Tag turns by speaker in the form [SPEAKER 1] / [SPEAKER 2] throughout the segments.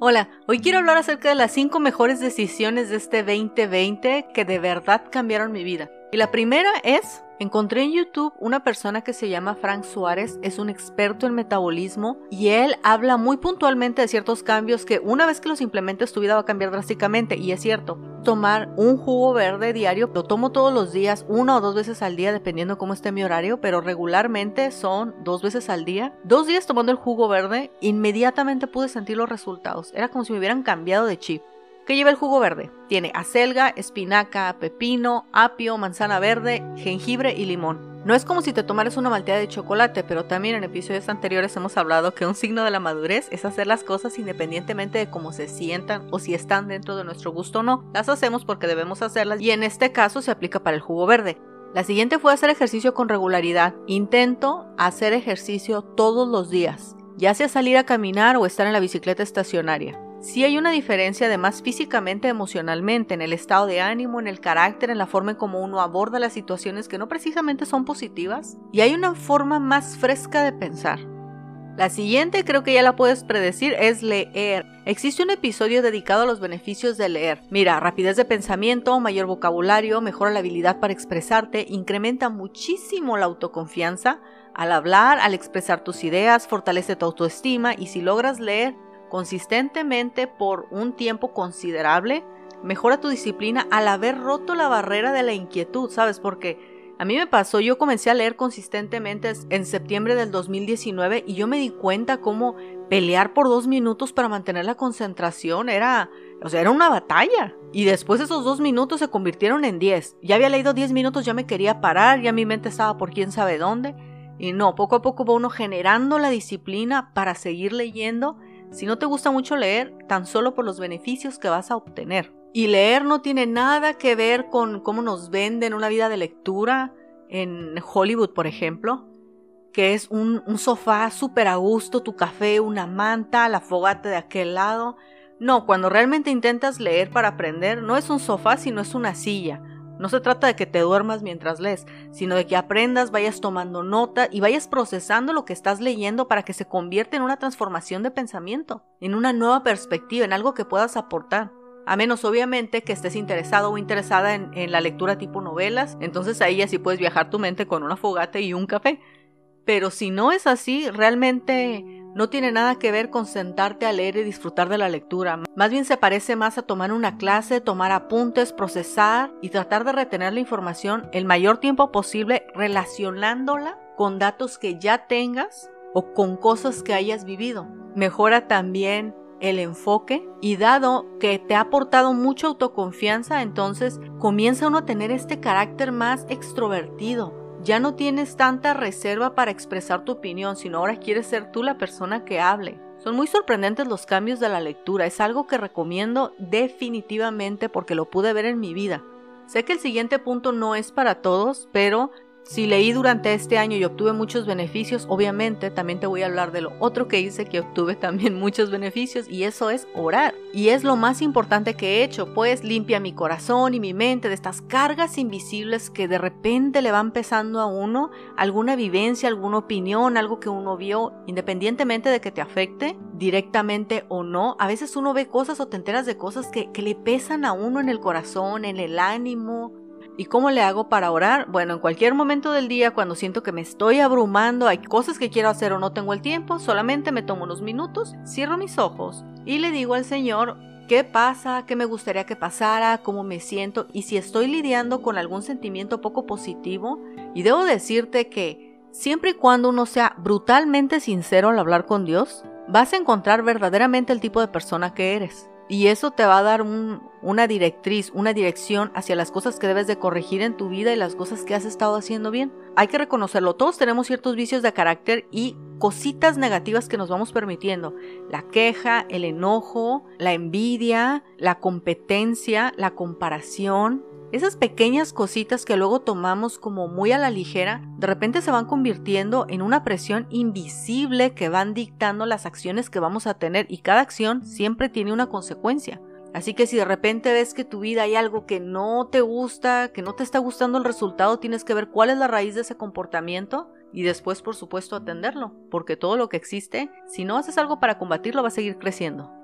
[SPEAKER 1] Hola, hoy quiero hablar acerca de las 5 mejores decisiones de este 2020 que de verdad cambiaron mi vida. Y la primera es Encontré en YouTube una persona que se llama Frank Suárez, es un experto en metabolismo y él habla muy puntualmente de ciertos cambios que una vez que los implementes tu vida va a cambiar drásticamente y es cierto. Tomar un jugo verde diario, lo tomo todos los días, una o dos veces al día dependiendo cómo esté mi horario, pero regularmente son dos veces al día. Dos días tomando el jugo verde, inmediatamente pude sentir los resultados. Era como si me hubieran cambiado de chip. ¿Qué lleva el jugo verde? Tiene acelga, espinaca, pepino, apio, manzana verde, jengibre y limón. No es como si te tomaras una malteada de chocolate, pero también en episodios anteriores hemos hablado que un signo de la madurez es hacer las cosas independientemente de cómo se sientan o si están dentro de nuestro gusto o no. Las hacemos porque debemos hacerlas y en este caso se aplica para el jugo verde. La siguiente fue hacer ejercicio con regularidad. Intento hacer ejercicio todos los días, ya sea salir a caminar o estar en la bicicleta estacionaria. Sí hay una diferencia además físicamente, emocionalmente, en el estado de ánimo, en el carácter, en la forma en cómo uno aborda las situaciones que no precisamente son positivas. Y hay una forma más fresca de pensar. La siguiente, creo que ya la puedes predecir, es leer. Existe un episodio dedicado a los beneficios de leer. Mira, rapidez de pensamiento, mayor vocabulario, mejora la habilidad para expresarte, incrementa muchísimo la autoconfianza al hablar, al expresar tus ideas, fortalece tu autoestima y si logras leer, consistentemente por un tiempo considerable, mejora tu disciplina al haber roto la barrera de la inquietud, ¿sabes? Porque a mí me pasó, yo comencé a leer consistentemente en septiembre del 2019 y yo me di cuenta cómo pelear por dos minutos para mantener la concentración era, o sea, era una batalla. Y después esos dos minutos se convirtieron en diez. Ya había leído diez minutos, ya me quería parar, ya mi mente estaba por quién sabe dónde. Y no, poco a poco va uno generando la disciplina para seguir leyendo si no te gusta mucho leer, tan solo por los beneficios que vas a obtener. Y leer no tiene nada que ver con cómo nos venden una vida de lectura en Hollywood, por ejemplo, que es un, sofá súper a gusto, tu café, una manta, la fogata de aquel lado. No, cuando realmente intentas leer para aprender, no es un sofá, sino es una silla no se trata de que te duermas mientras lees, sino de que aprendas, vayas tomando nota y vayas procesando lo que estás leyendo para que se convierta en una transformación de pensamiento, en una nueva perspectiva, en algo que puedas aportar. A menos obviamente que estés interesado o interesada en, la lectura tipo novelas, entonces ahí ya sí puedes viajar tu mente con una fogata y un café. Pero si no es así, realmente no tiene nada que ver con sentarte a leer y disfrutar de la lectura. Más bien se parece más a tomar una clase, tomar apuntes, procesar y tratar de retener la información el mayor tiempo posible relacionándola con datos que ya tengas o con cosas que hayas vivido. Mejora también el enfoque y dado que te ha aportado mucha autoconfianza, entonces comienza uno a tener este carácter más extrovertido, ya no tienes tanta reserva para expresar tu opinión, sino ahora quieres ser tú la persona que hable. Son muy sorprendentes los cambios de la lectura, es algo que recomiendo definitivamente porque lo pude ver en mi vida. Sé que el siguiente punto no es para todos, pero si leí durante este año y obtuve muchos beneficios, obviamente también te voy a hablar de lo otro que hice que obtuve también muchos beneficios y eso es orar. Y es lo más importante que he hecho, pues limpia mi corazón y mi mente de estas cargas invisibles que de repente le van pesando a uno alguna vivencia, alguna opinión, algo que uno vio, independientemente de que te afecte directamente o no. A veces uno ve cosas o te enteras de cosas que, que le pesan a uno en el corazón, en el ánimo, ¿Y cómo le hago para orar? Bueno, en cualquier momento del día, cuando siento que me estoy abrumando, hay cosas que quiero hacer o no tengo el tiempo, solamente me tomo unos minutos, cierro mis ojos y le digo al Señor qué pasa, qué me gustaría que pasara, cómo me siento y si estoy lidiando con algún sentimiento poco positivo. Y debo decirte que siempre y cuando uno sea brutalmente sincero al hablar con Dios, vas a encontrar verdaderamente el tipo de persona que eres. Y eso te va a dar una directriz, una dirección hacia las cosas que debes de corregir en tu vida y las cosas que has estado haciendo bien. Hay que reconocerlo, todos tenemos ciertos vicios de carácter y cositas negativas que nos vamos permitiendo. La queja, el enojo, la envidia, la competencia, la comparación, esas pequeñas cositas que luego tomamos como muy a la ligera, de repente se van convirtiendo en una presión invisible que van dictando las acciones que vamos a tener y cada acción siempre tiene una consecuencia. Así que si de repente ves que tu vida hay algo que no te gusta, que no te está gustando el resultado, tienes que ver cuál es la raíz de ese comportamiento y después por supuesto atenderlo, porque todo lo que existe, si no haces algo para combatirlo va a seguir creciendo.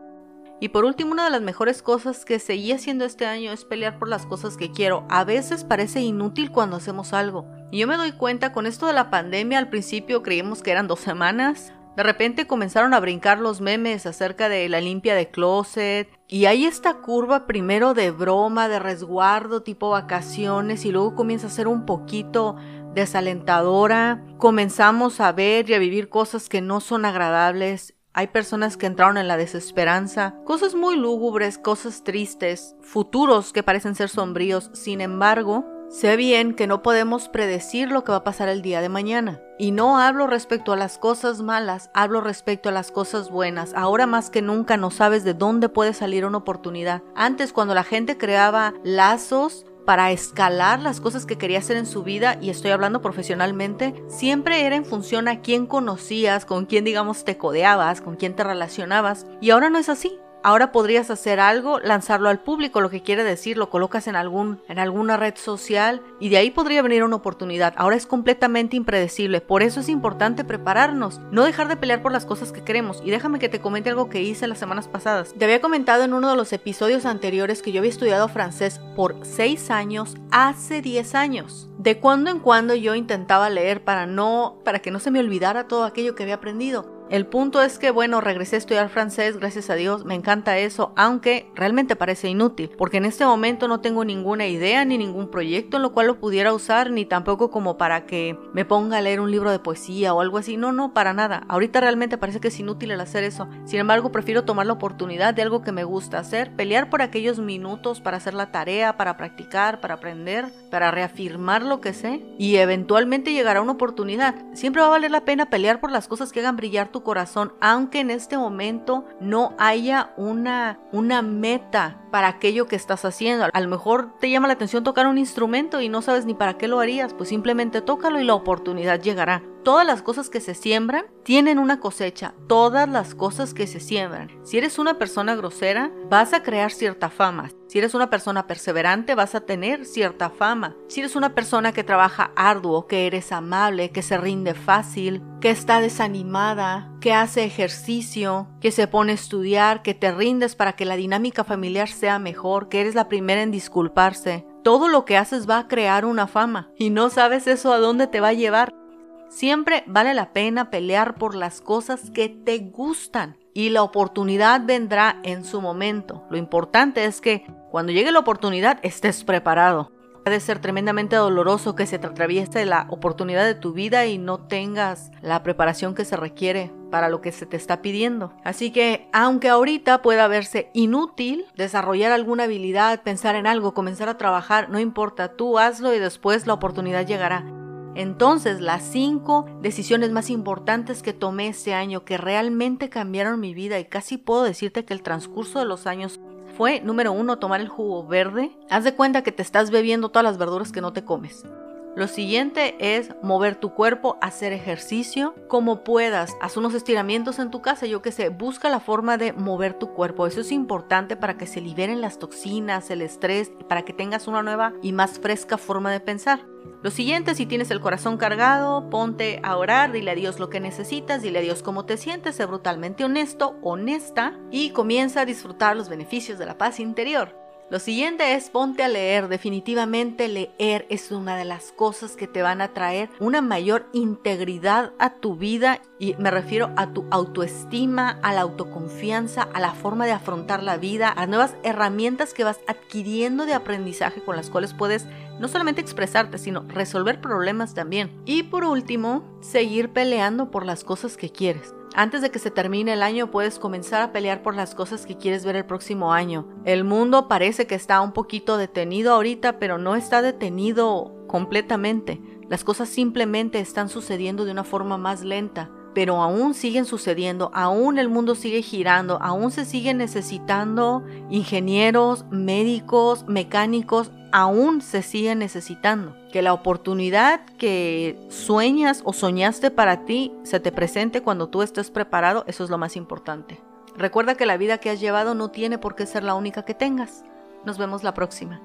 [SPEAKER 1] Y por último, una de las mejores cosas que seguí haciendo este año es pelear por las cosas que quiero. A veces parece inútil cuando hacemos algo. Y yo me doy cuenta con esto de la pandemia, al principio creímos que eran dos semanas. De repente comenzaron a brincar los memes acerca de la limpia de closet. Y hay esta curva primero de broma, de resguardo, tipo vacaciones, y luego comienza a ser un poquito desalentadora. Comenzamos a ver y a vivir cosas que no son agradables. Hay personas que entraron en la desesperanza, cosas muy lúgubres, cosas tristes, futuros que parecen ser sombríos. Sin embargo, sé bien que no podemos predecir lo que va a pasar el día de mañana. Y no hablo respecto a las cosas malas, hablo respecto a las cosas buenas. Ahora más que nunca no sabes de dónde puede salir una oportunidad. Antes cuando la gente creaba lazos, para escalar las cosas que quería hacer en su vida, y estoy hablando profesionalmente, siempre era en función a quién conocías, con quién digamos te codeabas, con quién te relacionabas, y ahora no es así. Ahora podrías hacer algo, lanzarlo al público, lo que quiere decir, lo colocas en algún en alguna red social y de ahí podría venir una oportunidad. Ahora es completamente impredecible, por eso es importante prepararnos, no dejar de pelear por las cosas que queremos. Y déjame que te comente algo que hice las semanas pasadas. Te había comentado en uno de los episodios anteriores que yo había estudiado francés por 6 años hace 10 años. De cuando en cuando yo intentaba leer para no para que no se me olvidara todo aquello que había aprendido. El punto es que, bueno, regresé a estudiar francés, gracias a Dios, me encanta eso, aunque realmente parece inútil, porque en este momento no tengo ninguna idea ni ningún proyecto en lo cual lo pudiera usar, ni tampoco como para que me ponga a leer un libro de poesía o algo así, no, no, para nada. Ahorita realmente parece que es inútil el hacer eso. Sin embargo, prefiero tomar la oportunidad de algo que me gusta hacer, pelear por aquellos minutos para hacer la tarea, para practicar, para aprender, para reafirmar lo que sé y eventualmente llegará una oportunidad. Siempre va a valer la pena pelear por las cosas que hagan brillar tu corazón, aunque en este momento no haya una, una meta para aquello que estás haciendo. A lo mejor te llama la atención tocar un instrumento y no sabes ni para qué lo harías, pues simplemente tócalo y la oportunidad llegará. Todas las cosas que se siembran tienen una cosecha, todas las cosas que se siembran. Si eres una persona grosera, vas a crear cierta fama. Si eres una persona perseverante, vas a tener cierta fama. Si eres una persona que trabaja arduo, que eres amable, que se rinde fácil, que está desanimada, que hace ejercicio, que se pone a estudiar, que te rindes para que la dinámica familiar sea mejor, que eres la primera en disculparse, todo lo que haces va a crear una fama y no sabes eso a dónde te va a llevar. Siempre vale la pena pelear por las cosas que te gustan y la oportunidad vendrá en su momento. Lo importante es que cuando llegue la oportunidad estés preparado. Puede ser tremendamente doloroso que se te atraviese la oportunidad de tu vida y no tengas la preparación que se requiere para lo que se te está pidiendo. Así que, aunque ahorita pueda verse inútil desarrollar alguna habilidad, pensar en algo, comenzar a trabajar, no importa, tú hazlo y después la oportunidad llegará. Entonces, las cinco decisiones más importantes que tomé ese año que realmente cambiaron mi vida y casi puedo decirte que el transcurso de los años fue, número uno, tomar el jugo verde. Haz de cuenta que te estás bebiendo todas las verduras que no te comes. Lo siguiente es mover tu cuerpo, hacer ejercicio como puedas. Haz unos estiramientos en tu casa, yo que sé, busca la forma de mover tu cuerpo. Eso es importante para que se liberen las toxinas, el estrés, para que tengas una nueva y más fresca forma de pensar. Lo siguiente, si tienes el corazón cargado, ponte a orar, dile a Dios lo que necesitas, dile a Dios cómo te sientes, sé brutalmente honesto, honesta y comienza a disfrutar los beneficios de la paz interior. Lo siguiente es ponte a leer. Definitivamente leer es una de las cosas que te van a traer una mayor integridad a tu vida y me refiero a tu autoestima, a la autoconfianza, a la forma de afrontar la vida, a nuevas herramientas que vas adquiriendo de aprendizaje con las cuales puedes no solamente expresarte, sino resolver problemas también. Y por último, seguir peleando por las cosas que quieres. Antes de que se termine el año puedes comenzar a pelear por las cosas que quieres ver el próximo año. El mundo parece que está un poquito detenido ahorita, pero no está detenido completamente. Las cosas simplemente están sucediendo de una forma más lenta pero aún siguen sucediendo, aún el mundo sigue girando, aún se siguen necesitando ingenieros, médicos, mecánicos, aún se siguen necesitando. Que la oportunidad que sueñas o soñaste para ti se te presente cuando tú estés preparado, eso es lo más importante. Recuerda que la vida que has llevado no tiene por qué ser la única que tengas. Nos vemos la próxima.